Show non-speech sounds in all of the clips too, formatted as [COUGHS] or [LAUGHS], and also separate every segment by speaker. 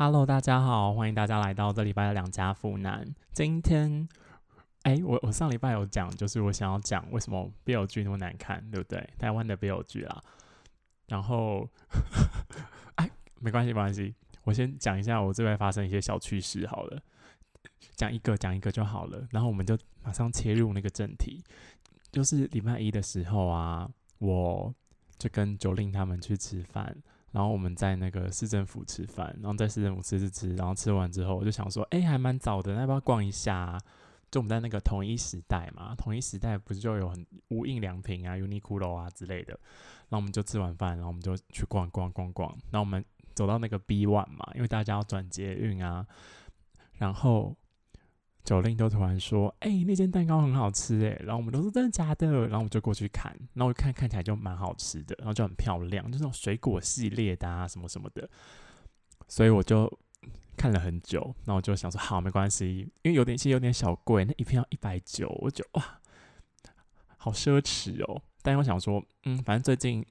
Speaker 1: Hello，大家好，欢迎大家来到这礼拜的两家富男。今天，哎，我我上礼拜有讲，就是我想要讲为什么 BL 剧那么难看，对不对？台湾的 BL 剧啦。然后，哎，没关系，没关系，我先讲一下我这边发生一些小趣事好了，讲一个讲一个就好了。然后我们就马上切入那个正题，就是礼拜一的时候啊，我就跟九令他们去吃饭。然后我们在那个市政府吃饭，然后在市政府吃吃吃，然后吃完之后，我就想说，哎，还蛮早的，那要不要逛一下？就我们在那个统一时代嘛，统一时代不是就有很无印良品啊、Uniqlo 啊之类的。然后我们就吃完饭，然后我们就去逛逛逛逛。然后我们走到那个 B One 嘛，因为大家要转捷运啊，然后。九令都突然说：“哎，那间蛋糕很好吃哎！”然后我们都说：“真的假的？”然后我们就过去看，然后看看起来就蛮好吃的，然后就很漂亮，就那种水果系列的啊，什么什么的。所以我就看了很久，然后我就想说：“好，没关系，因为有点其实有点小贵，那一片要一百九，我就哇，好奢侈哦。”但我想说：“嗯，反正最近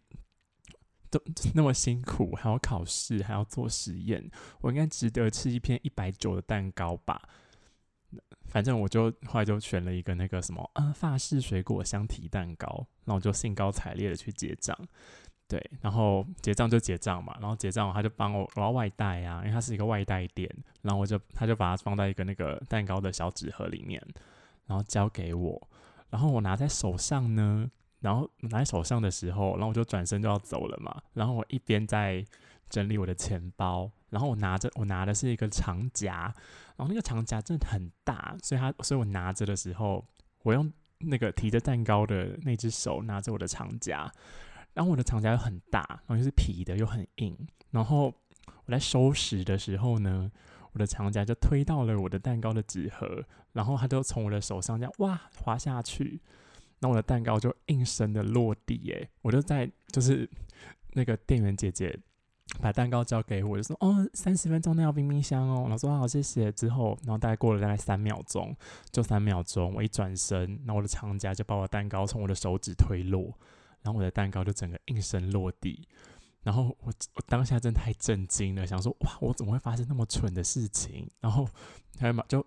Speaker 1: 都 [LAUGHS] 那么辛苦，还要考试，还要做实验，我应该值得吃一片一百九的蛋糕吧。”反正我就后来就选了一个那个什么呃法式水果香提蛋糕，然后我就兴高采烈的去结账，对，然后结账就结账嘛，然后结账他就帮我我要外带啊，因为它是一个外带店，然后我就他就把它放在一个那个蛋糕的小纸盒里面，然后交给我，然后我拿在手上呢，然后拿在手上的时候，然后我就转身就要走了嘛，然后我一边在整理我的钱包。然后我拿着，我拿的是一个长夹，然后那个长夹真的很大，所以它，所以我拿着的时候，我用那个提着蛋糕的那只手拿着我的长夹，然后我的长夹又很大，然后又是皮的又很硬，然后我在收拾的时候呢，我的长夹就推到了我的蛋糕的纸盒，然后它就从我的手上这样哇滑下去，那我的蛋糕就应声的落地，诶，我就在就是那个店员姐姐。把蛋糕交给我，就说：“哦，三十分钟内要冰冰箱哦。”然后说：“好，谢谢。”之后，然后大概过了大概三秒钟，就三秒钟，我一转身，那我的长夹就把我蛋糕从我的手指推落，然后我的蛋糕就整个应声落地。然后我我当下真太震惊了，想说：“哇，我怎么会发生那么蠢的事情？”然后还嘛，就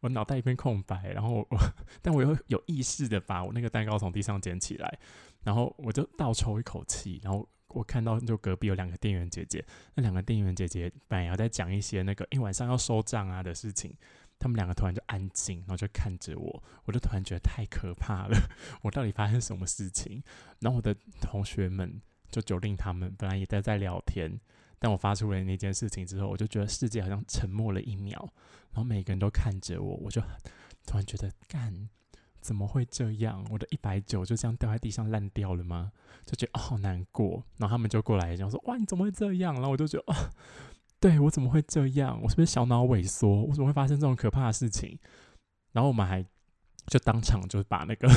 Speaker 1: 我脑袋一片空白，然后我但我又有意识的把我那个蛋糕从地上捡起来，然后我就倒抽一口气，然后。我看到就隔壁有两个店员姐姐，那两个店员姐姐本来要在讲一些那个，因为晚上要收账啊的事情，他们两个突然就安静，然后就看着我，我就突然觉得太可怕了，[LAUGHS] 我到底发生什么事情？然后我的同学们就九令他们本来也在在聊天，但我发出了那件事情之后，我就觉得世界好像沉默了一秒，然后每个人都看着我，我就突然觉得干。怎么会这样？我的一百九就这样掉在地上烂掉了吗？就觉得好难过。然后他们就过来讲说：“哇，你怎么会这样？”然后我就觉得：“啊，对我怎么会这样？我是不是小脑萎缩？我怎么会发生这种可怕的事情？”然后我们还就当场就把那个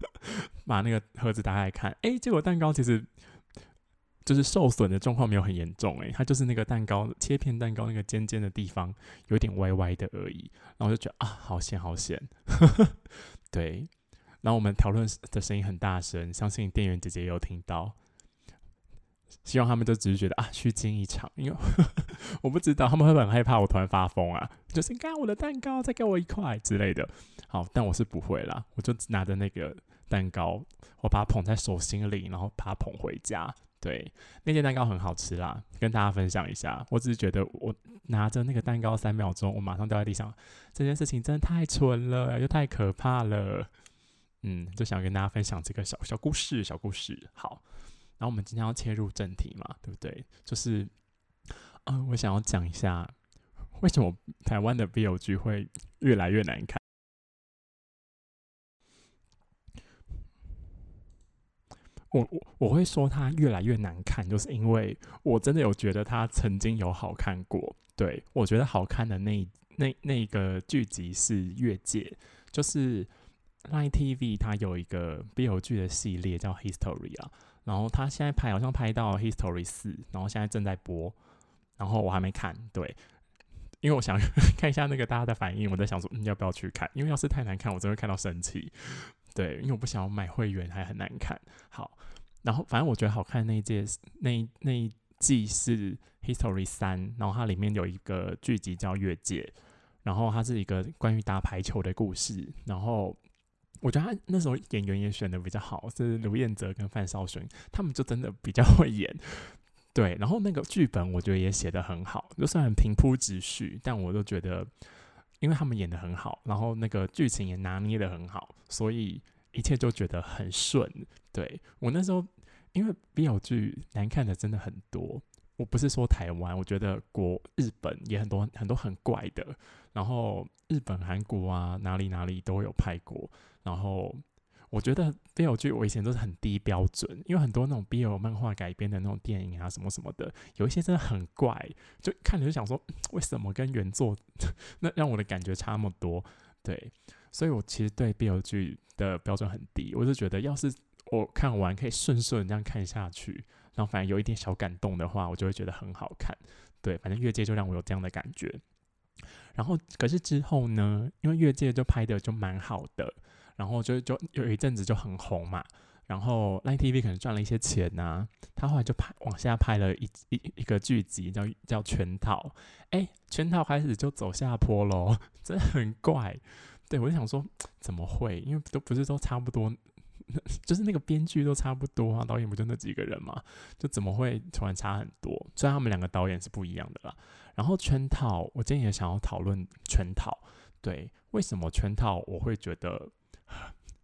Speaker 1: [LAUGHS] 把那个盒子打开看，哎，结果蛋糕其实就是受损的状况没有很严重，哎，它就是那个蛋糕切片蛋糕那个尖尖的地方有点歪歪的而已。然后我就觉得啊，好险，好险。[LAUGHS] 对，然后我们讨论的声音很大声，相信店员姐姐也有听到。希望他们都只是觉得啊，虚惊一场，因为 [LAUGHS] 我不知道他们会很害怕我突然发疯啊，就是看我的蛋糕，再给我一块之类的。好，但我是不会啦，我就拿着那个蛋糕，我把它捧在手心里，然后把它捧回家。对，那件蛋糕很好吃啦，跟大家分享一下。我只是觉得我拿着那个蛋糕三秒钟，我马上掉在地上，这件事情真的太蠢了，又太可怕了。嗯，就想跟大家分享这个小小故事，小故事。好，然后我们今天要切入正题嘛，对不对？就是，嗯，我想要讲一下为什么台湾的 BLG 会越来越难看。我我我会说它越来越难看，就是因为我真的有觉得它曾经有好看过。对我觉得好看的那那那个剧集是《越界》，就是 Line TV 它有一个 BL 剧的系列叫《History》啊，然后它现在拍好像拍到《History》四，然后现在正在播，然后我还没看，对，因为我想 [LAUGHS] 看一下那个大家的反应，我在想说，嗯，要不要去看？因为要是太难看，我真会看到生气。对，因为我不想要买会员，还很难看。好，然后反正我觉得好看那一届那那一季是 History 三，然后它里面有一个剧集叫《越界》，然后它是一个关于打排球的故事。然后我觉得他那时候演员也选的比较好，是卢彦泽跟范少勋，他们就真的比较会演。对，然后那个剧本我觉得也写的很好，就算平铺直叙，但我都觉得，因为他们演的很好，然后那个剧情也拿捏的很好，所以一切就觉得很顺。对我那时候，因为 BL 剧难看的真的很多，我不是说台湾，我觉得国日本也很多很多很怪的，然后日本、韩国啊哪里哪里都有拍过，然后。我觉得 BL 剧我以前都是很低标准，因为很多那种 BL 漫画改编的那种电影啊，什么什么的，有一些真的很怪，就看着就想说，为什么跟原作 [LAUGHS] 那让我的感觉差那么多？对，所以我其实对 BL 剧的标准很低，我就觉得要是我看完可以顺顺这样看下去，然后反正有一点小感动的话，我就会觉得很好看。对，反正越界就让我有这样的感觉。然后可是之后呢，因为越界就拍的就蛮好的。然后就就有一阵子就很红嘛，然后 Line TV 可能赚了一些钱呐，他后来就拍往下拍了一一一个剧集叫叫圈套，哎，圈套开始就走下坡喽，真的很怪。对我就想说怎么会？因为都不是都差不多，[LAUGHS] 就是那个编剧都差不多啊，导演不就那几个人嘛，就怎么会突然差很多？虽然他们两个导演是不一样的啦。然后圈套，我今天也想要讨论圈套，对，为什么圈套我会觉得？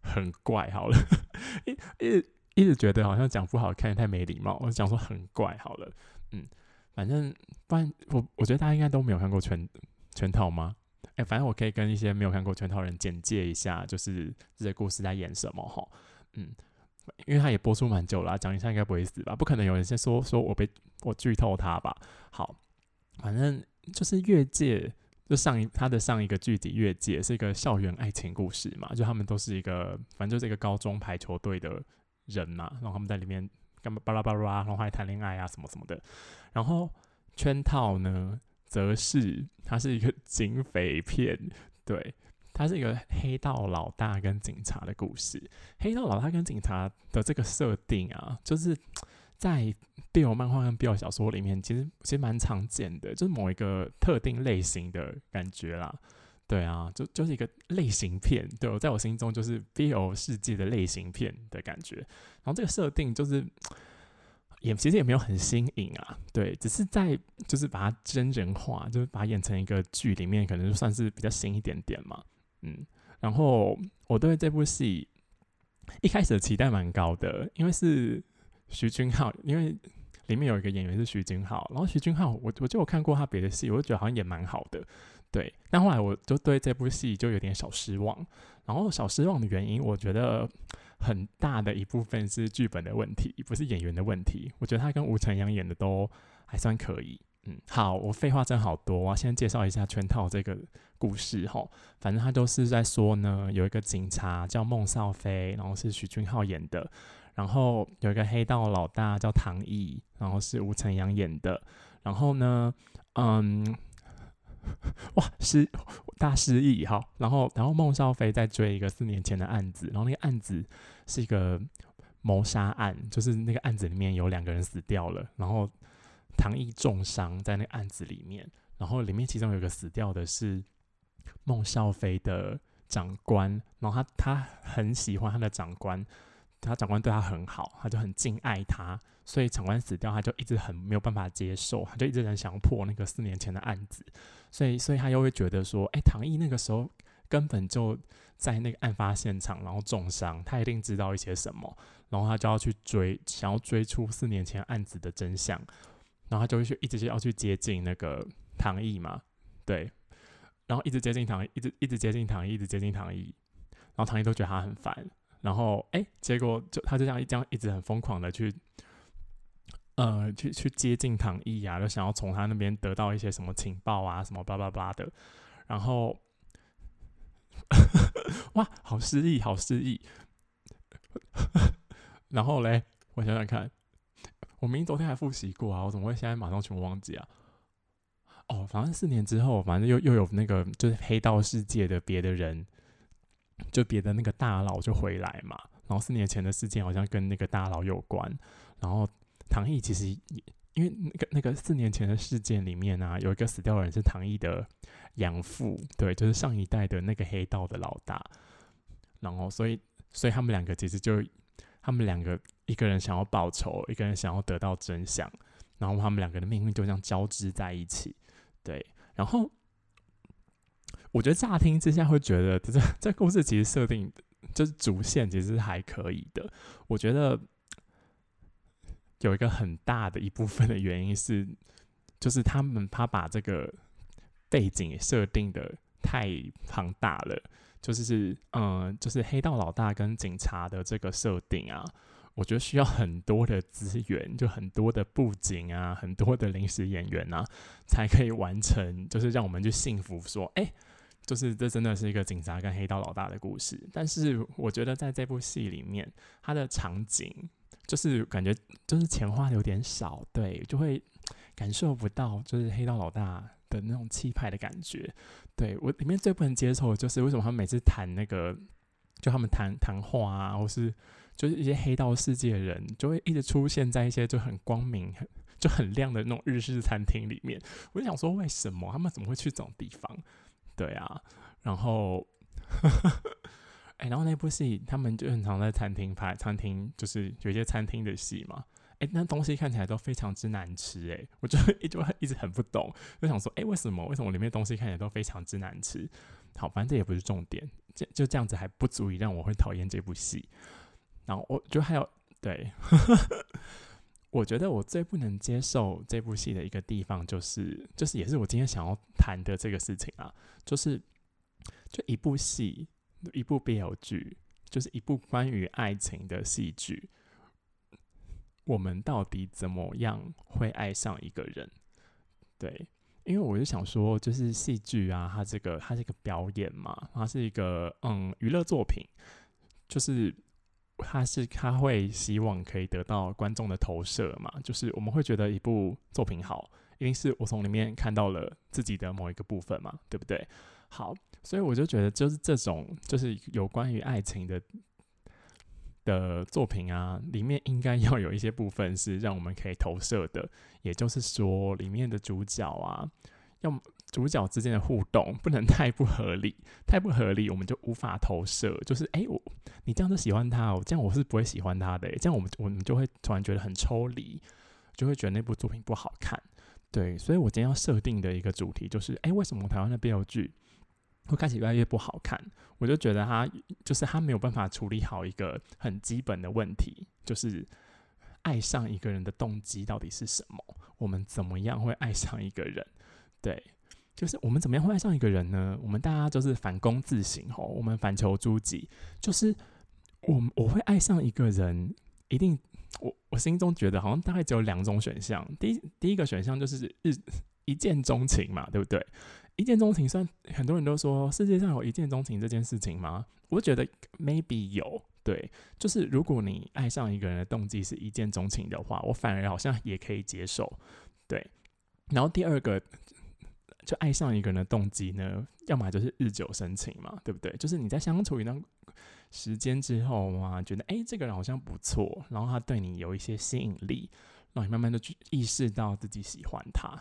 Speaker 1: 很怪，好了，[LAUGHS] 一一一直觉得好像讲不好看，太没礼貌。我讲说很怪，好了，嗯，反正不然我我觉得大家应该都没有看过全全套吗？哎，反正我可以跟一些没有看过全套人简介一下，就是这些故事在演什么哈，嗯，因为他也播出蛮久了，讲一下应该不会死吧？不可能有人先说说我被我剧透他吧？好，反正就是越界。就上一他的上一个剧集《越界》是一个校园爱情故事嘛，就他们都是一个反正就是一个高中排球队的人嘛，然后他们在里面干巴拉巴拉，然后还谈恋爱啊什么什么的。然后圈套呢，则是它是一个警匪片，[LAUGHS] 对，它是一个黑道老大跟警察的故事。黑道老大跟警察的这个设定啊，就是在。BL 漫画跟 BL 小说里面，其实其实蛮常见的，就是某一个特定类型的感觉啦。对啊，就就是一个类型片，对我在我心中就是 BL 世界的类型片的感觉。然后这个设定就是也其实也没有很新颖啊，对，只是在就是把它真人化，就是把它演成一个剧里面，可能算是比较新一点点嘛。嗯，然后我对这部戏一开始的期待蛮高的，因为是徐君浩，因为。里面有一个演员是徐君浩，然后徐君浩，我我就有看过他别的戏，我就觉得好像也蛮好的，对。但后来我就对这部戏就有点小失望，然后小失望的原因，我觉得很大的一部分是剧本的问题，不是演员的问题。我觉得他跟吴承阳演的都还算可以。嗯，好，我废话真好多，我先介绍一下全套这个故事哈。反正他都是在说呢，有一个警察叫孟少飞，然后是徐俊浩演的。然后有一个黑道老大叫唐毅，然后是吴承阳演的。然后呢，嗯，[LAUGHS] 哇，失大失忆哈。然后，然后孟少飞在追一个四年前的案子，然后那个案子是一个谋杀案，就是那个案子里面有两个人死掉了，然后唐毅重伤在那个案子里面，然后里面其中有一个死掉的是孟少飞的长官，然后他他很喜欢他的长官。他长官对他很好，他就很敬爱他，所以长官死掉，他就一直很没有办法接受，他就一直很想破那个四年前的案子，所以，所以他又会觉得说，哎，唐毅那个时候根本就在那个案发现场，然后重伤，他一定知道一些什么，然后他就要去追，想要追出四年前案子的真相，然后他就会去一直就要去接近那个唐毅嘛，对，然后一直接近唐毅，一直一直接近唐毅，一直接近唐毅，然后唐毅都觉得他很烦。然后，哎，结果就他就这样一这样一直很疯狂的去，呃，去去接近唐毅啊，就想要从他那边得到一些什么情报啊，什么巴拉巴拉的。然后，[LAUGHS] 哇，好失忆，好失忆。[LAUGHS] 然后嘞，我想想看，我明明昨天还复习过啊，我怎么会现在马上全部忘记啊？哦，反正四年之后，反正又又有那个就是黑道世界的别的人。就别的那个大佬就回来嘛，然后四年前的事件好像跟那个大佬有关，然后唐毅其实因为那个那个四年前的事件里面啊，有一个死掉的人是唐毅的养父，对，就是上一代的那个黑道的老大。然后，所以，所以他们两个其实就，他们两个一个人想要报仇，一个人想要得到真相，然后他们两个的命运就这样交织在一起。对，然后我觉得乍听之下会觉得这这故事其实设定就是主线其实还可以的。我觉得。有一个很大的一部分的原因是，就是他们他把这个背景设定的太庞大了，就是是嗯，就是黑道老大跟警察的这个设定啊，我觉得需要很多的资源，就很多的布景啊，很多的临时演员啊，才可以完成，就是让我们去信服说，哎，就是这真的是一个警察跟黑道老大的故事。但是我觉得在这部戏里面，它的场景。就是感觉就是钱花的有点少，对，就会感受不到就是黑道老大的那种气派的感觉。对我里面最不能接受的就是为什么他们每次谈那个，就他们谈谈话啊，或是就是一些黑道世界的人，就会一直出现在一些就很光明、很就很亮的那种日式餐厅里面。我就想说，为什么他们怎么会去这种地方？对啊，然后。[LAUGHS] 哎，然后那部戏他们就很常在餐厅拍，餐厅就是有一些餐厅的戏嘛。哎，那东西看起来都非常之难吃，哎，我就一直 [LAUGHS] 一直很不懂，就想说，哎，为什么？为什么里面东西看起来都非常之难吃？好，反正这也不是重点，就就这样子还不足以让我会讨厌这部戏。然后我觉得还有，对，[LAUGHS] 我觉得我最不能接受这部戏的一个地方，就是就是也是我今天想要谈的这个事情啊，就是就一部戏。一部 BL 剧就是一部关于爱情的戏剧。我们到底怎么样会爱上一个人？对，因为我就想说，就是戏剧啊，它这个它是一个表演嘛，它是一个嗯娱乐作品，就是它是它会希望可以得到观众的投射嘛，就是我们会觉得一部作品好，一定是我从里面看到了自己的某一个部分嘛，对不对？好。所以我就觉得，就是这种就是有关于爱情的的作品啊，里面应该要有一些部分是让我们可以投射的。也就是说，里面的主角啊，要主角之间的互动不能太不合理，太不合理我们就无法投射。就是哎，我你这样子喜欢他，这样我是不会喜欢他的。这样我们我们就会突然觉得很抽离，就会觉得那部作品不好看。对，所以我今天要设定的一个主题就是：哎，为什么台湾的 BL 剧？会开始越来越不好看，我就觉得他就是他没有办法处理好一个很基本的问题，就是爱上一个人的动机到底是什么？我们怎么样会爱上一个人？对，就是我们怎么样会爱上一个人呢？我们大家就是反躬自省吼，我们反求诸己，就是我我会爱上一个人，一定我我心中觉得好像大概只有两种选项，第一第一个选项就是日一见钟情嘛，对不对？一见钟情，算很多人都说世界上有一见钟情这件事情吗？我觉得 maybe 有，对，就是如果你爱上一个人的动机是一见钟情的话，我反而好像也可以接受，对。然后第二个，就爱上一个人的动机呢，要么就是日久生情嘛，对不对？就是你在相处一段时间之后嘛，觉得哎，这个人好像不错，然后他对你有一些吸引力，让你慢慢的去意识到自己喜欢他，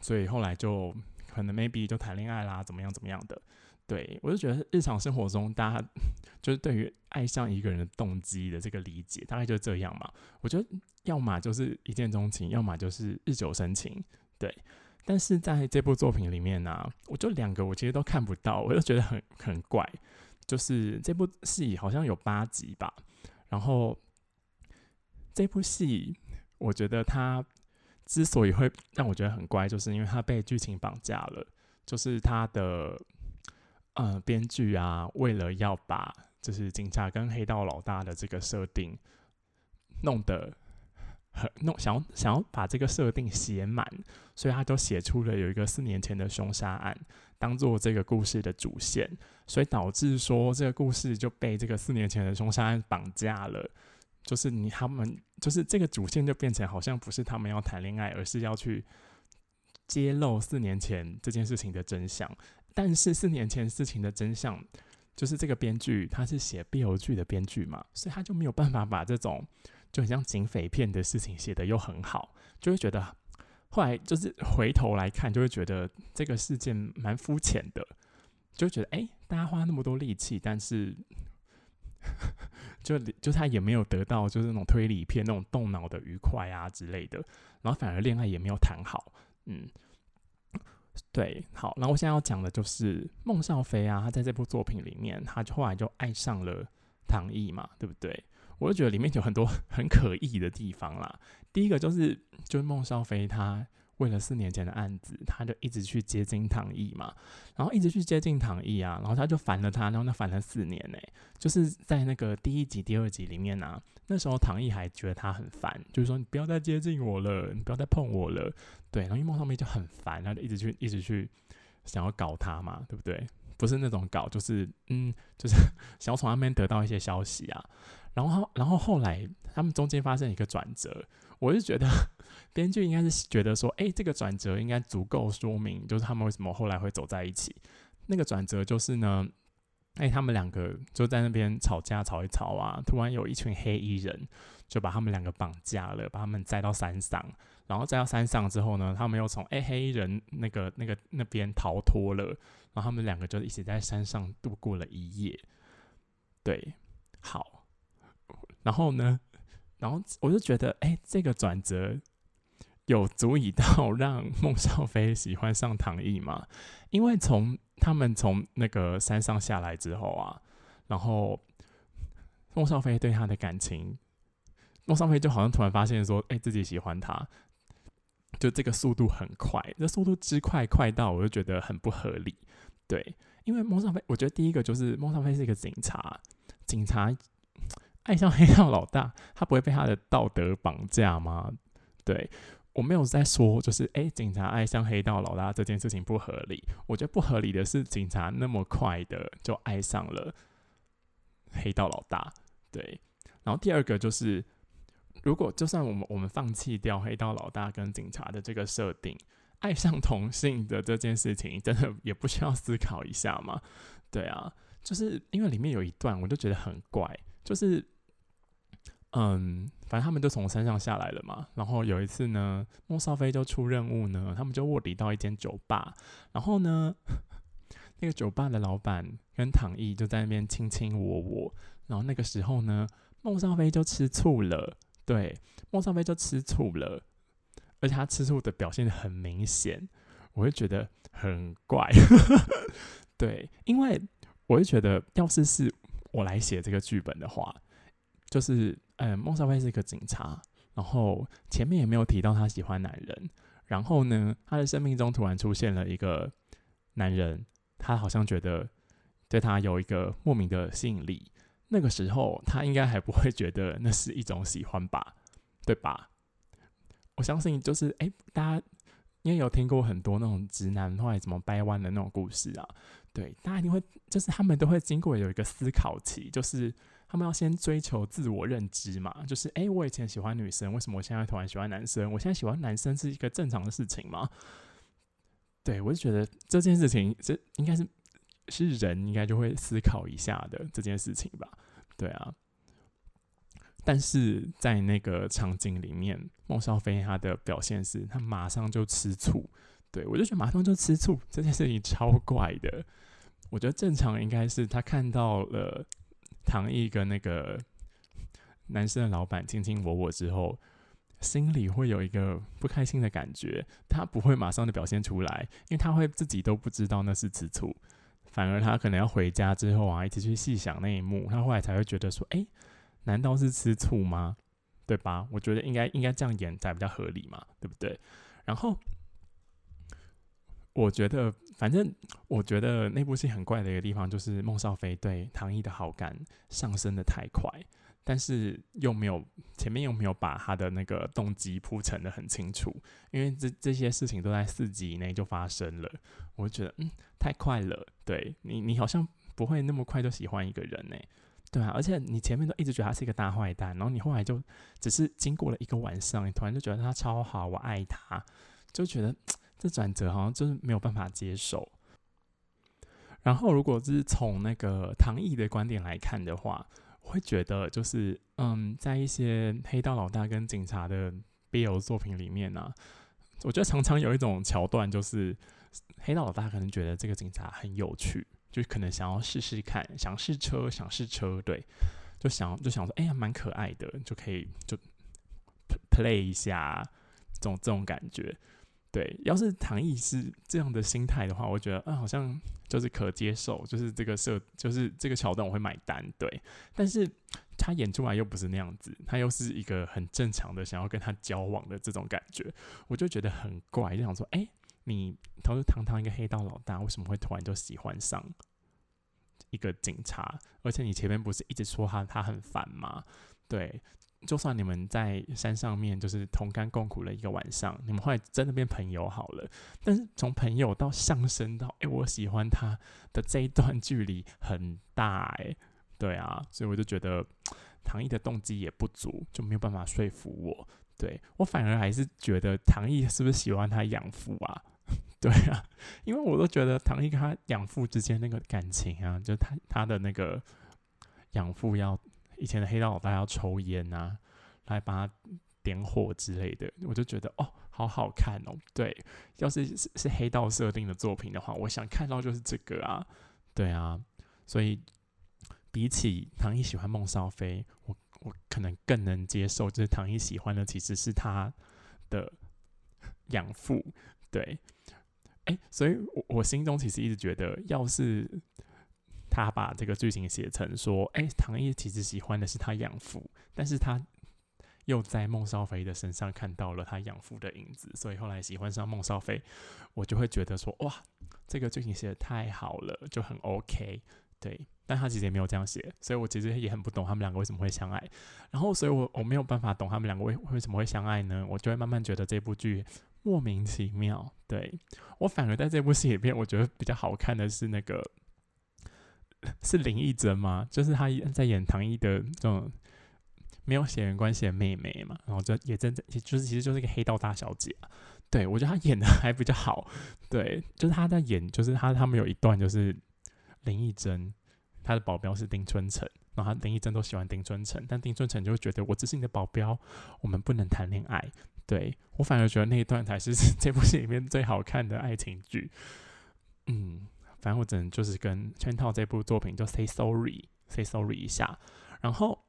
Speaker 1: 所以后来就。可能 maybe 就谈恋爱啦，怎么样怎么样的？对我就觉得日常生活中大家 [LAUGHS] 就是对于爱上一个人的动机的这个理解，大概就这样嘛。我觉得要么就是一见钟情，要么就是日久生情。对，但是在这部作品里面呢，我就两个我其实都看不到，我就觉得很很怪。就是这部戏好像有八集吧，然后这部戏我觉得它。之所以会让我觉得很乖，就是因为他被剧情绑架了。就是他的呃编剧啊，为了要把就是警察跟黑道老大的这个设定弄得很弄，想要想要把这个设定写满，所以他都写出了有一个四年前的凶杀案当做这个故事的主线，所以导致说这个故事就被这个四年前的凶杀案绑架了。就是你他们就是这个主线就变成好像不是他们要谈恋爱，而是要去揭露四年前这件事情的真相。但是四年前事情的真相，就是这个编剧他是写 BL 剧的编剧嘛，所以他就没有办法把这种就很像警匪片的事情写的又很好，就会觉得后来就是回头来看，就会觉得这个事件蛮肤浅的，就觉得哎，大家花那么多力气，但是就就他也没有得到就是那种推理片那种动脑的愉快啊之类的，然后反而恋爱也没有谈好，嗯。对，好，那我现在要讲的就是孟少飞啊，他在这部作品里面，他就后来就爱上了唐毅嘛，对不对？我就觉得里面有很多 [LAUGHS] 很可疑的地方啦。第一个就是，就是孟少飞他。为了四年前的案子，他就一直去接近唐毅嘛，然后一直去接近唐毅啊，然后他就烦了他，然后他烦了四年呢，就是在那个第一集、第二集里面啊，那时候唐毅还觉得他很烦，就是说你不要再接近我了，你不要再碰我了，对，然后因为孟少飞就很烦，他就一直去、一直去想要搞他嘛，对不对？不是那种搞，就是嗯，就是 [LAUGHS] 想要从那边得到一些消息啊，然后然后后来他们中间发生一个转折。我是觉得 [LAUGHS] 编剧应该是觉得说，哎，这个转折应该足够说明，就是他们为什么后来会走在一起。那个转折就是呢，哎，他们两个就在那边吵架，吵一吵啊，突然有一群黑衣人就把他们两个绑架了，把他们载到山上，然后载到山上之后呢，他们又从哎黑衣人那个那个那边逃脱了，然后他们两个就一起在山上度过了一夜。对，好，然后呢？然后我就觉得，哎，这个转折有足以到让孟少飞喜欢上唐毅吗？因为从他们从那个山上下来之后啊，然后孟少飞对他的感情，孟少飞就好像突然发现说，哎，自己喜欢他，就这个速度很快，这速度之快，快到我就觉得很不合理。对，因为孟少飞，我觉得第一个就是孟少飞是一个警察，警察。爱上黑道老大，他不会被他的道德绑架吗？对我没有在说，就是诶，警察爱上黑道老大这件事情不合理。我觉得不合理的是，警察那么快的就爱上了黑道老大。对，然后第二个就是，如果就算我们我们放弃掉黑道老大跟警察的这个设定，爱上同性的这件事情，真的也不需要思考一下吗？[LAUGHS] 对啊，就是因为里面有一段，我就觉得很怪，就是。嗯，反正他们就从山上下来了嘛。然后有一次呢，孟少飞就出任务呢，他们就卧底到一间酒吧。然后呢，[LAUGHS] 那个酒吧的老板跟唐毅就在那边卿卿我我。然后那个时候呢，孟少飞就吃醋了。对，孟少飞就吃醋了，而且他吃醋的表现很明显，我会觉得很怪。[LAUGHS] 对，因为我会觉得，要是是我来写这个剧本的话，就是。嗯，孟少飞是一个警察，然后前面也没有提到他喜欢男人，然后呢，他的生命中突然出现了一个男人，他好像觉得对他有一个莫名的吸引力，那个时候他应该还不会觉得那是一种喜欢吧，对吧？我相信就是哎，大家因为有听过很多那种直男后来怎么掰弯的那种故事啊，对，大家一定会就是他们都会经过有一个思考期，就是。他们要先追求自我认知嘛，就是哎，我以前喜欢女生，为什么我现在突然喜欢男生？我现在喜欢男生是一个正常的事情吗？对我就觉得这件事情，这应该是是人应该就会思考一下的这件事情吧？对啊。但是在那个场景里面，孟少飞他的表现是他马上就吃醋，对我就觉得马上就吃醋这件事情超怪的。我觉得正常应该是他看到了。唐毅跟那个男生的老板卿卿我我之后，心里会有一个不开心的感觉，他不会马上的表现出来，因为他会自己都不知道那是吃醋，反而他可能要回家之后啊，一直去细想那一幕，他后来才会觉得说，哎，难道是吃醋吗？对吧？我觉得应该应该这样演才比较合理嘛，对不对？然后。我觉得，反正我觉得那部戏很怪的一个地方，就是孟少飞对唐毅的好感上升的太快，但是又没有前面又没有把他的那个动机铺陈的很清楚，因为这这些事情都在四集以内就发生了，我觉得嗯太快了，对你你好像不会那么快就喜欢一个人呢，对啊，而且你前面都一直觉得他是一个大坏蛋，然后你后来就只是经过了一个晚上，你突然就觉得他超好，我爱他，就觉得。这转折好像就是没有办法接受。然后，如果是从那个唐毅的观点来看的话，会觉得就是，嗯，在一些黑道老大跟警察的 BL 作品里面呢，我觉得常常有一种桥段，就是黑道老大可能觉得这个警察很有趣，就可能想要试试看，想试车，想试车，对，就想就想说，哎呀，蛮可爱的，就可以就 play 一下，这种这种感觉。对，要是唐毅是这样的心态的话，我觉得啊，好像就是可接受，就是这个设，就是这个桥段我会买单。对，但是他演出来又不是那样子，他又是一个很正常的想要跟他交往的这种感觉，我就觉得很怪，就想说，哎，你他说堂堂一个黑道老大，为什么会突然就喜欢上一个警察？而且你前面不是一直说他他很烦吗？对。就算你们在山上面就是同甘共苦了一个晚上，你们后来真的变朋友好了。但是从朋友到上升到哎，我喜欢他的这一段距离很大哎，对啊，所以我就觉得唐毅的动机也不足，就没有办法说服我。对我反而还是觉得唐毅是不是喜欢他养父啊？[LAUGHS] 对啊，因为我都觉得唐毅跟他养父之间那个感情啊，就他他的那个养父要。以前的黑道老大要抽烟啊，来把他点火之类的，我就觉得哦，好好看哦。对，要是是是黑道设定的作品的话，我想看到就是这个啊。对啊，所以比起唐毅喜欢孟少飞，我我可能更能接受，就是唐毅喜欢的其实是他的养父。对，哎，所以我我心中其实一直觉得，要是。他把这个剧情写成说：“哎，唐毅其实喜欢的是他养父，但是他又在孟少飞的身上看到了他养父的影子，所以后来喜欢上孟少飞。”我就会觉得说：“哇，这个剧情写的太好了，就很 OK。”对，但他其实也没有这样写，所以我其实也很不懂他们两个为什么会相爱。然后，所以我我没有办法懂他们两个为为什么会相爱呢？我就会慢慢觉得这部剧莫名其妙。对我反而在这部戏里面，我觉得比较好看的是那个。[LAUGHS] 是林奕珍吗？就是他在演唐一的这种没有血缘关系的妹妹嘛，然后就也真的，就是其实就是一个黑道大小姐。对我觉得她演的还比较好。对，就是她在演，就是他他们有一段就是林奕珍，她的保镖是丁春成，然后林忆珍都喜欢丁春成，但丁春成就会觉得我只是你的保镖，我们不能谈恋爱。对我反而觉得那一段才是 [LAUGHS] 这部戏里面最好看的爱情剧。嗯。反正我只能就是跟圈套这部作品就 say sorry，say sorry 一下。然后，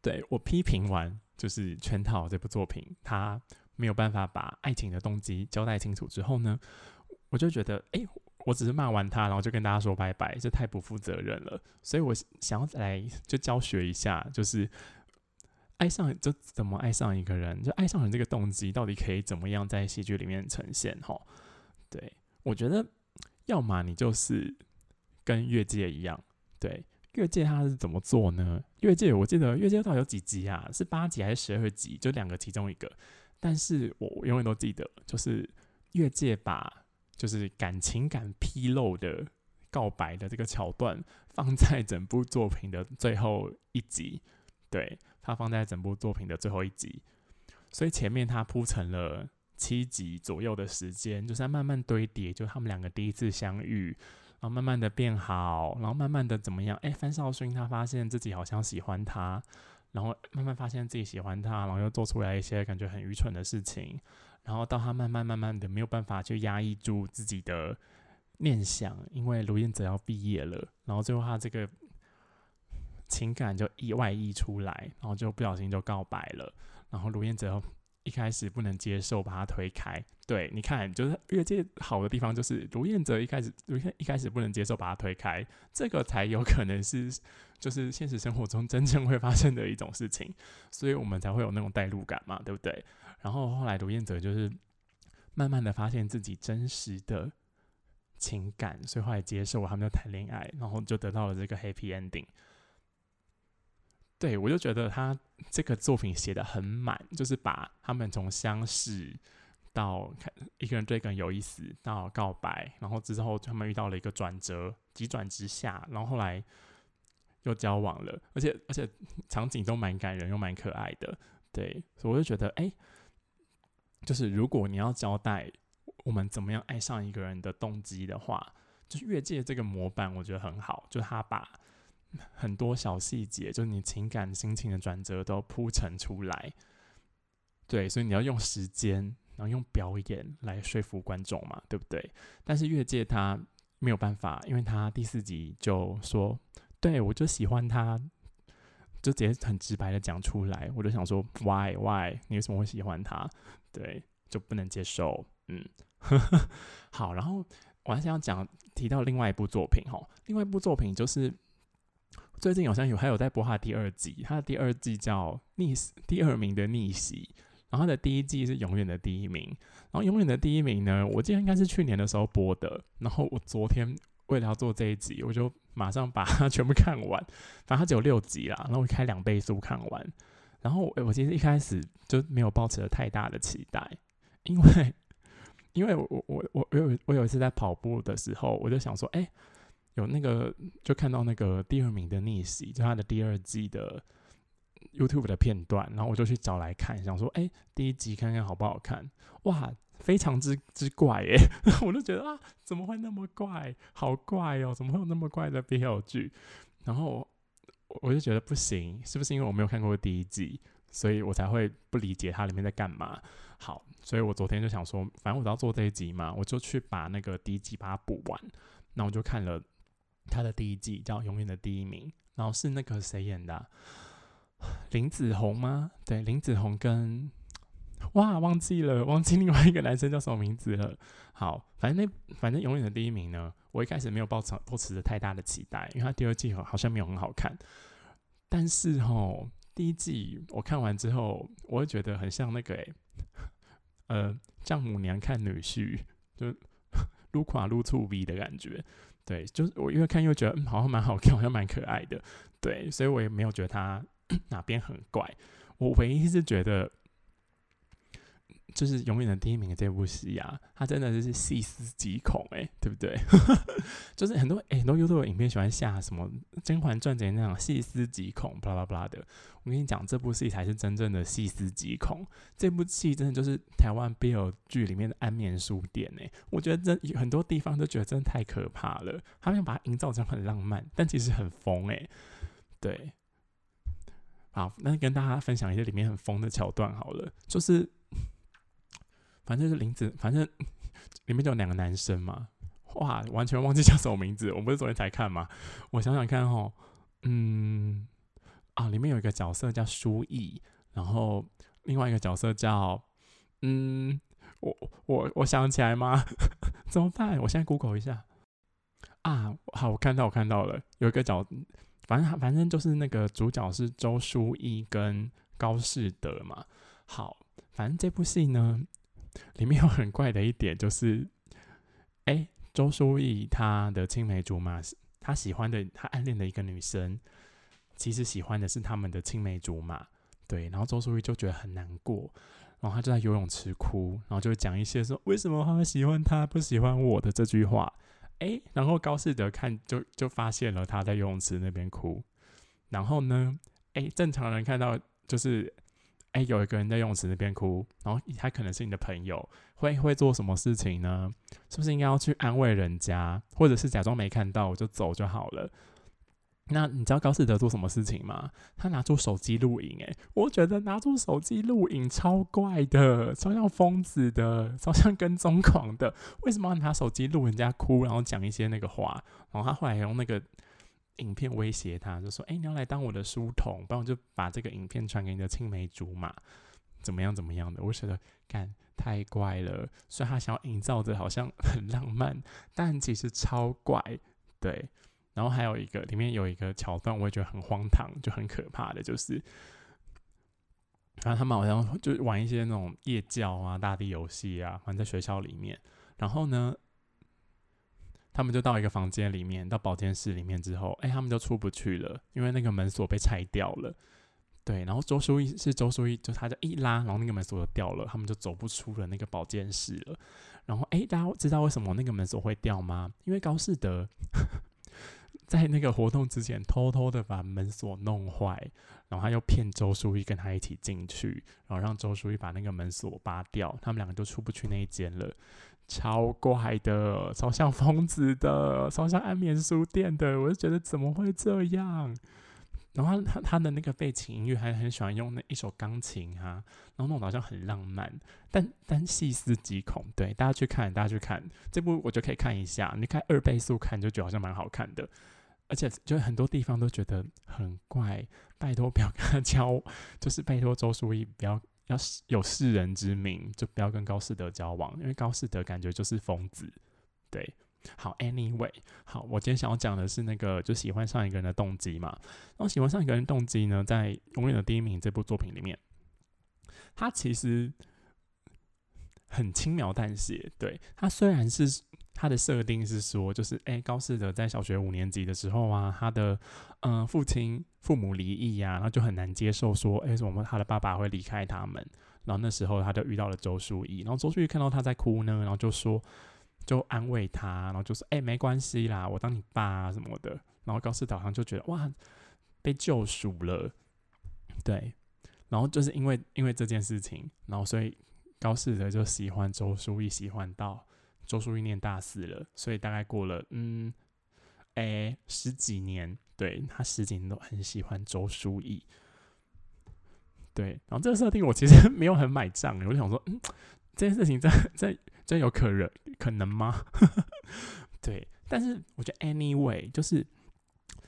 Speaker 1: 对我批评完就是圈套这部作品，他没有办法把爱情的动机交代清楚之后呢，我就觉得，哎，我只是骂完他，然后就跟大家说拜拜，这太不负责任了。所以我想要来就教学一下，就是爱上就怎么爱上一个人，就爱上人这个动机到底可以怎么样在戏剧里面呈现？哈，对我觉得。要么你就是跟越界一样，对越界他是怎么做呢？越界我记得越界到底有几集啊？是八集还是十二集？就两个其中一个。但是我永远都记得，就是越界把就是感情感披露的告白的这个桥段放在整部作品的最后一集，对他放在整部作品的最后一集，所以前面他铺成了。七集左右的时间，就是在慢慢堆叠，就他们两个第一次相遇，然后慢慢的变好，然后慢慢的怎么样？哎，范少勋他发现自己好像喜欢他，然后慢慢发现自己喜欢他，然后又做出来一些感觉很愚蠢的事情，然后到他慢慢慢慢的没有办法去压抑住自己的念想，因为卢燕泽要毕业了，然后最后他这个情感就意外溢出来，然后就不小心就告白了，然后卢燕泽。一开始不能接受，把他推开。对，你看，就是越界好的地方，就是卢彦泽一开始，卢一开始不能接受，把他推开，这个才有可能是，就是现实生活中真正会发生的一种事情，所以我们才会有那种代入感嘛，对不对？然后后来卢彦泽就是慢慢的发现自己真实的情感，所以后来接受他们就谈恋爱，然后就得到了这个 happy ending。对，我就觉得他这个作品写的很满，就是把他们从相识到一个人对一个人有意思，到告白，然后之后他们遇到了一个转折，急转直下，然后后来又交往了，而且而且场景都蛮感人又蛮可爱的。对，所以我就觉得，哎，就是如果你要交代我们怎么样爱上一个人的动机的话，就是越界这个模板，我觉得很好，就他把。很多小细节，就是你情感心情的转折都铺陈出来。对，所以你要用时间，然后用表演来说服观众嘛，对不对？但是越界他没有办法，因为他第四集就说，对我就喜欢他，就直接很直白的讲出来，我就想说，why why？你为什么会喜欢他？对，就不能接受，嗯，[LAUGHS] 好，然后我还想要讲提到另外一部作品哈，另外一部作品就是最近好像有还有在播他第二季，他的第二季叫逆第二名的逆袭，然后他的第一季是永远的第一名，然后永远的第一名呢，我记得应该是去年的时候播的，然后我昨天为了要做这一集，我就马上把它全部看完，反正它只有六集啦，[LAUGHS] 然后我开两倍速看完。然后我我其实一开始就没有抱持了太大的期待，因为因为我我我我有我有一次在跑步的时候，我就想说，哎，有那个就看到那个第二名的逆袭，就他的第二季的 YouTube 的片段，然后我就去找来看，想说，哎，第一集看看好不好看？哇，非常之之怪耶！[LAUGHS] 我就觉得啊，怎么会那么怪？好怪哦！怎么会有那么怪的 BL 剧？然后。我就觉得不行，是不是因为我没有看过第一季，所以我才会不理解它里面在干嘛？好，所以我昨天就想说，反正我都要做这一集嘛，我就去把那个第一季把它补完。那我就看了他的第一季，叫《永远的第一名》，然后是那个谁演的？[SIGHS] 林子宏吗？对，林子宏跟。哇，忘记了，忘记另外一个男生叫什么名字了。好，反正那反正永远的第一名呢，我一开始没有抱持抱持着太大的期待，因为他第二季好像没有很好看。但是吼，第一季我看完之后，我会觉得很像那个诶，[LAUGHS] 呃，丈母娘看女婿，就 [LAUGHS] 撸垮撸醋鼻的感觉。对，就是我越看越觉得，嗯，好像蛮好看，好像蛮可爱的。对，所以我也没有觉得他 [COUGHS] 哪边很怪。我唯一是觉得。就是永远的第一名的这部戏啊，它真的就是细思极恐哎，对不对？[LAUGHS] 就是很多哎很多 YouTube 影片喜欢下什么《甄嬛传》怎那样细思极恐，巴拉巴拉的。我跟你讲，这部戏才是真正的细思极恐。这部戏真的就是台湾 BL 剧里面的安眠书店哎，我觉得真很多地方都觉得真的太可怕了。他们把它营造成很浪漫，但其实很疯哎。对，好，那跟大家分享一些里面很疯的桥段好了，就是。反正是林子，反正 [LAUGHS] 里面就有两个男生嘛，哇，完全忘记叫什么名字。我不是昨天才看吗？我想想看哈，嗯，啊，里面有一个角色叫舒毅，然后另外一个角色叫，嗯，我我我想起来吗？[LAUGHS] 怎么办？我现在 Google 一下。啊，好，我看到我看到了，有一个角，反正反正就是那个主角是周书毅跟高士德嘛。好，反正这部戏呢。里面有很怪的一点，就是，哎，周书毅他的青梅竹马，他喜欢的，他暗恋的一个女生，其实喜欢的是他们的青梅竹马，对。然后周书毅就觉得很难过，然后他就在游泳池哭，然后就讲一些说为什么他们喜欢他，不喜欢我的这句话，哎，然后高士德看就就发现了他在游泳池那边哭，然后呢，哎，正常人看到就是。哎，有一个人在泳池那边哭，然后他可能是你的朋友，会会做什么事情呢？是不是应该要去安慰人家，或者是假装没看到我就走就好了？那你知道高士德做什么事情吗？他拿出手机录影，哎，我觉得拿出手机录影超怪的，超像疯子的，超像跟踪狂的。为什么要拿手机录人家哭，然后讲一些那个话？然后他后来用那个。影片威胁他，就说：“哎，你要来当我的书童，不然我就把这个影片传给你的青梅竹马，怎么样？怎么样的？”我觉得，干太怪了。虽然他想要营造的好像很浪漫，但其实超怪。对，然后还有一个，里面有一个桥段，我也觉得很荒唐，就很可怕的，就是，然后他们好像就玩一些那种夜教啊、大地游戏啊，玩在学校里面，然后呢？他们就到一个房间里面，到保健室里面之后，哎，他们就出不去了，因为那个门锁被拆掉了。对，然后周书义是周书义，就他就一拉，然后那个门锁就掉了，他们就走不出了那个保健室了。然后，哎，大家知道为什么那个门锁会掉吗？因为高士德 [LAUGHS] 在那个活动之前偷偷的把门锁弄坏，然后他又骗周书义跟他一起进去，然后让周书义把那个门锁拔掉，他们两个就出不去那一间了。超怪的，超像疯子的，超像安眠书店的，我就觉得怎么会这样？然后他他的那个背景音乐还很喜欢用那一首钢琴啊，然后弄得好像很浪漫，但但细思极恐。对，大家去看，大家去看这部，我就可以看一下。你看二倍速看，就觉得好像蛮好看的，而且就很多地方都觉得很怪。拜托不要跟他交，[LAUGHS] 就是拜托周淑怡不要要是有世人之名，就不要跟高士德交往，因为高士德感觉就是疯子。对。好，Anyway，好，我今天想要讲的是那个就喜欢上一个人的动机嘛。然后喜欢上一个人动机呢，在《永远的第一名》这部作品里面，他其实很轻描淡写。对他虽然是他的设定是说，就是哎，高士德在小学五年级的时候啊，他的嗯父亲父母离异呀，然后就很难接受说，哎，什么他的爸爸会离开他们。然后那时候他就遇到了周淑怡，然后周淑怡看到他在哭呢，然后就说。就安慰他，然后就说：“哎，没关系啦，我当你爸啊什么的。”然后高士导航就觉得哇，被救赎了，对。然后就是因为因为这件事情，然后所以高士德就喜欢周淑怡，喜欢到周淑怡念大四了，所以大概过了嗯，哎十几年，对他十几年都很喜欢周淑怡，对。然后这个设定我其实 [LAUGHS] 没有很买账，我就想说，嗯，这件事情真真。真有可能可能吗？[LAUGHS] 对，但是我觉得 anyway 就是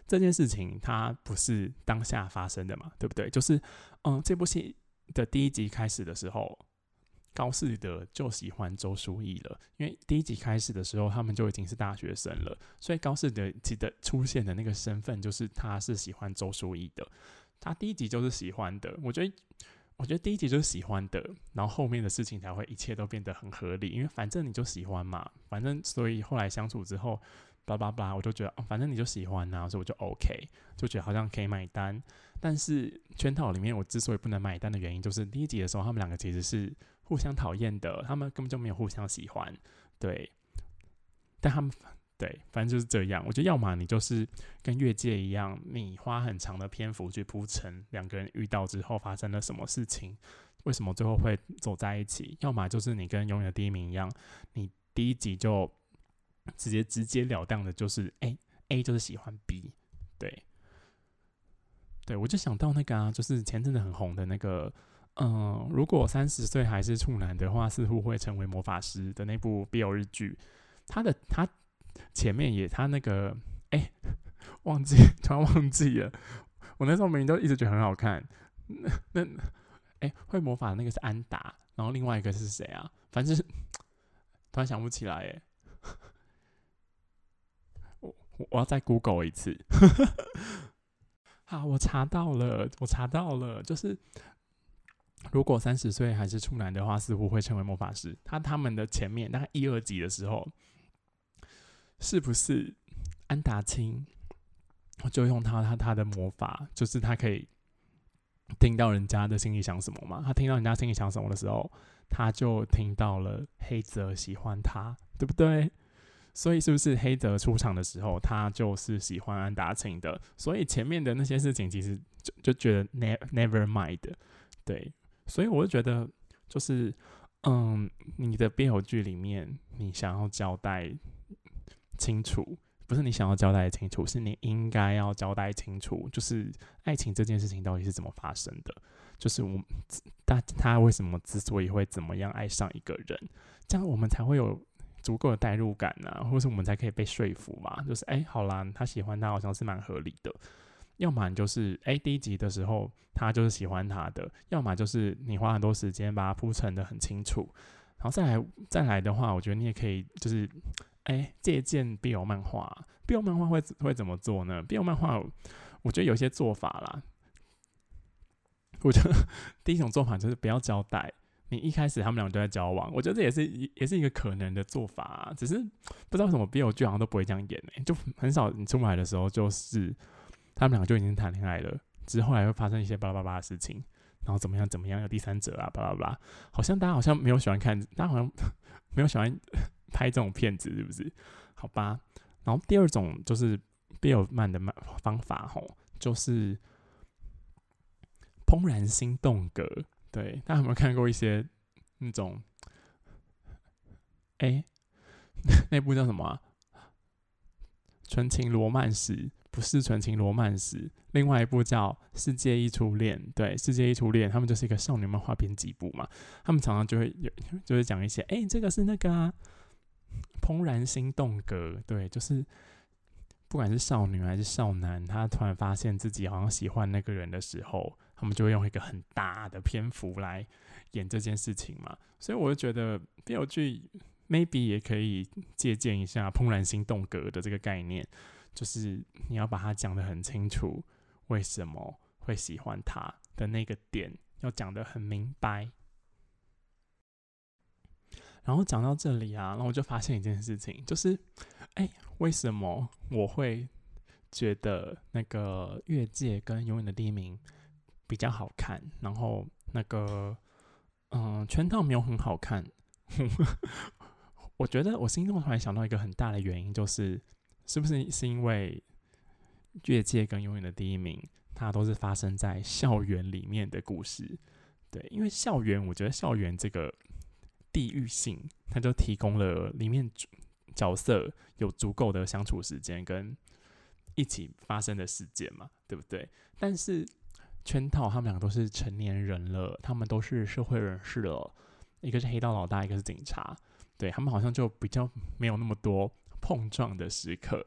Speaker 1: 这件事情它不是当下发生的嘛，对不对？就是嗯，这部戏的第一集开始的时候，高士德就喜欢周淑怡了，因为第一集开始的时候他们就已经是大学生了，所以高士德记得出现的那个身份就是他是喜欢周淑怡的，他第一集就是喜欢的，我觉得。我觉得第一集就是喜欢的，然后后面的事情才会一切都变得很合理，因为反正你就喜欢嘛，反正所以后来相处之后，叭叭叭，我就觉得，反正你就喜欢呐，所以我就 OK，就觉得好像可以买单。但是圈套里面，我之所以不能买单的原因，就是第一集的时候他们两个其实是互相讨厌的，他们根本就没有互相喜欢，对，但他们。对，反正就是这样。我觉得，要么你就是跟越界一样，你花很长的篇幅去铺陈两个人遇到之后发生了什么事情，为什么最后会走在一起；要么就是你跟永远的第一名一样，你第一集就直接直截了当的，就是哎，A 就是喜欢 B。对，对我就想到那个啊，就是前阵子很红的那个，嗯，如果三十岁还是处男的话，似乎会成为魔法师的那部 BL 日剧，他的他。前面也他那个哎，忘记突然忘记了，我那时候明明都一直觉得很好看。那那哎，会魔法那个是安达，然后另外一个是谁啊？反正突然想不起来哎。我我要再 Google 一次。[LAUGHS] 好，我查到了，我查到了，就是如果三十岁还是处男的话，似乎会成为魔法师。他他们的前面大概一二集的时候。是不是安达清就用他他他的魔法，就是他可以听到人家的心里想什么嘛？他听到人家心里想什么的时候，他就听到了黑泽喜欢他，对不对？所以是不是黑泽出场的时候，他就是喜欢安达清的？所以前面的那些事情，其实就就觉得 never never mind，对。所以我就觉得，就是嗯，你的变偶剧里面，你想要交代。清楚，不是你想要交代清楚，是你应该要交代清楚，就是爱情这件事情到底是怎么发生的，就是我他他为什么之所以会怎么样爱上一个人，这样我们才会有足够的代入感呢，或是我们才可以被说服嘛？就是哎，好啦，他喜欢他好像是蛮合理的，要么就是哎第一集的时候他就是喜欢他的，要么就是你花很多时间把它铺陈的很清楚，然后再来再来的话，我觉得你也可以就是。哎，借鉴 BL 漫画，BL 漫画会会怎么做呢？BL 漫画，我觉得有些做法啦。我觉得第一种做法就是不要交代，你一开始他们两个都在交往，我觉得这也是也是一个可能的做法。只是不知道为什么 BL 剧好像都不会这样演诶，就很少你出来的时候就是他们两个就已经谈恋爱了，之后来会发生一些巴拉巴拉的事情，然后怎么样怎么样有第三者啊，巴拉巴拉，好像大家好像没有喜欢看，大家好像 [LAUGHS] 没有喜欢。[LAUGHS] 拍这种片子是不是？好吧。然后第二种就是比较慢的慢方法吼，就是怦然心动格。对，大家有没有看过一些那种？哎，[LAUGHS] 那部叫什么？纯情罗曼史不是纯情罗曼史，另外一部叫《世界一初恋》。对，《世界一初恋》他们就是一个少女漫画编辑部嘛，他们常常就会有，[LAUGHS] 就会讲一些，哎，这个是那个，怦然心动格，对，就是不管是少女还是少男，他突然发现自己好像喜欢那个人的时候，他们就会用一个很大的篇幅来演这件事情嘛。所以我就觉得 BL 剧 maybe 也可以借鉴一下怦然心动格的这个概念。就是你要把它讲的很清楚，为什么会喜欢他的那个点，要讲的很明白。然后讲到这里啊，然后我就发现一件事情，就是，哎，为什么我会觉得那个越界跟永远的第一名比较好看，然后那个嗯圈套没有很好看？[LAUGHS] 我觉得我心中突然想到一个很大的原因，就是。是不是是因为越界跟永远的第一名，它都是发生在校园里面的故事？对，因为校园，我觉得校园这个地域性，它就提供了里面角色有足够的相处时间跟一起发生的事件嘛，对不对？但是圈套他们两个都是成年人了，他们都是社会人士了，一个是黑道老大，一个是警察，对他们好像就比较没有那么多。碰撞的时刻，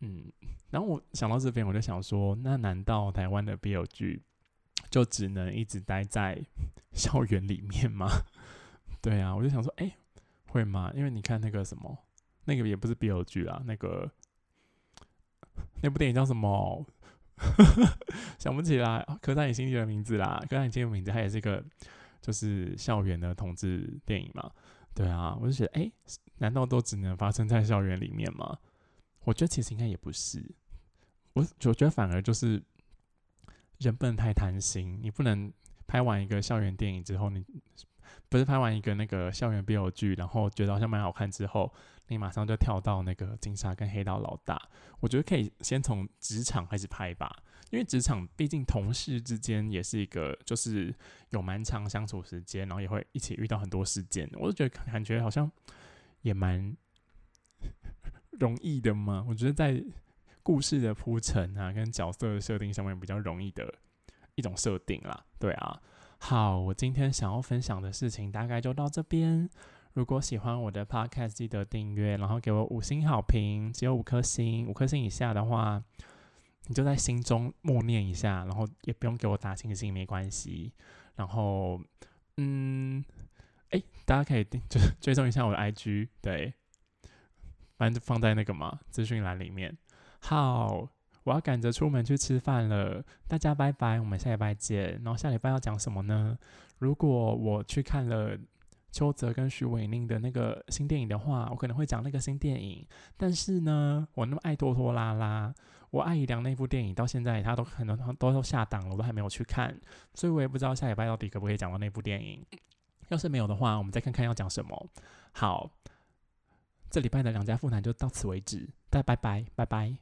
Speaker 1: 嗯，然后我想到这边，我就想说，那难道台湾的 BL 剧就只能一直待在校园里面吗？[LAUGHS] 对啊，我就想说，哎，会吗？因为你看那个什么，那个也不是 BL 剧啊，那个那部电影叫什么？[LAUGHS] 想不起来，刻在你心底的名字啦，刻在你心底的名字，它也是一个就是校园的同志电影嘛。对啊，我就觉得，哎。难道都只能发生在校园里面吗？我觉得其实应该也不是。我我觉得反而就是人不能太贪心，你不能拍完一个校园电影之后，你不是拍完一个那个校园 BL 剧，然后觉得好像蛮好看之后，你马上就跳到那个金沙跟黑道老大。我觉得可以先从职场开始拍吧，因为职场毕竟同事之间也是一个，就是有蛮长相处时间，然后也会一起遇到很多事件。我就觉得感觉好像。也蛮 [LAUGHS] 容易的嘛，我觉得在故事的铺陈啊，跟角色的设定上面比较容易的一种设定啦。对啊，好，我今天想要分享的事情大概就到这边。如果喜欢我的 podcast，记得订阅，然后给我五星好评，只有五颗星，五颗星以下的话，你就在心中默念一下，然后也不用给我打星星，没关系。然后，嗯。哎，大家可以就是 [LAUGHS] 追踪一下我的 IG，对，反正就放在那个嘛资讯栏里面。好，我要赶着出门去吃饭了，大家拜拜，我们下礼拜见。然后下礼拜要讲什么呢？如果我去看了邱泽跟徐伟宁的那个新电影的话，我可能会讲那个新电影。但是呢，我那么爱拖拖拉拉，我爱姨良那部电影到现在他都可能都都下档了，我都还没有去看，所以我也不知道下礼拜到底可不可以讲到那部电影。要是没有的话，我们再看看要讲什么。好，这礼拜的两家富男就到此为止，大家拜拜，拜拜。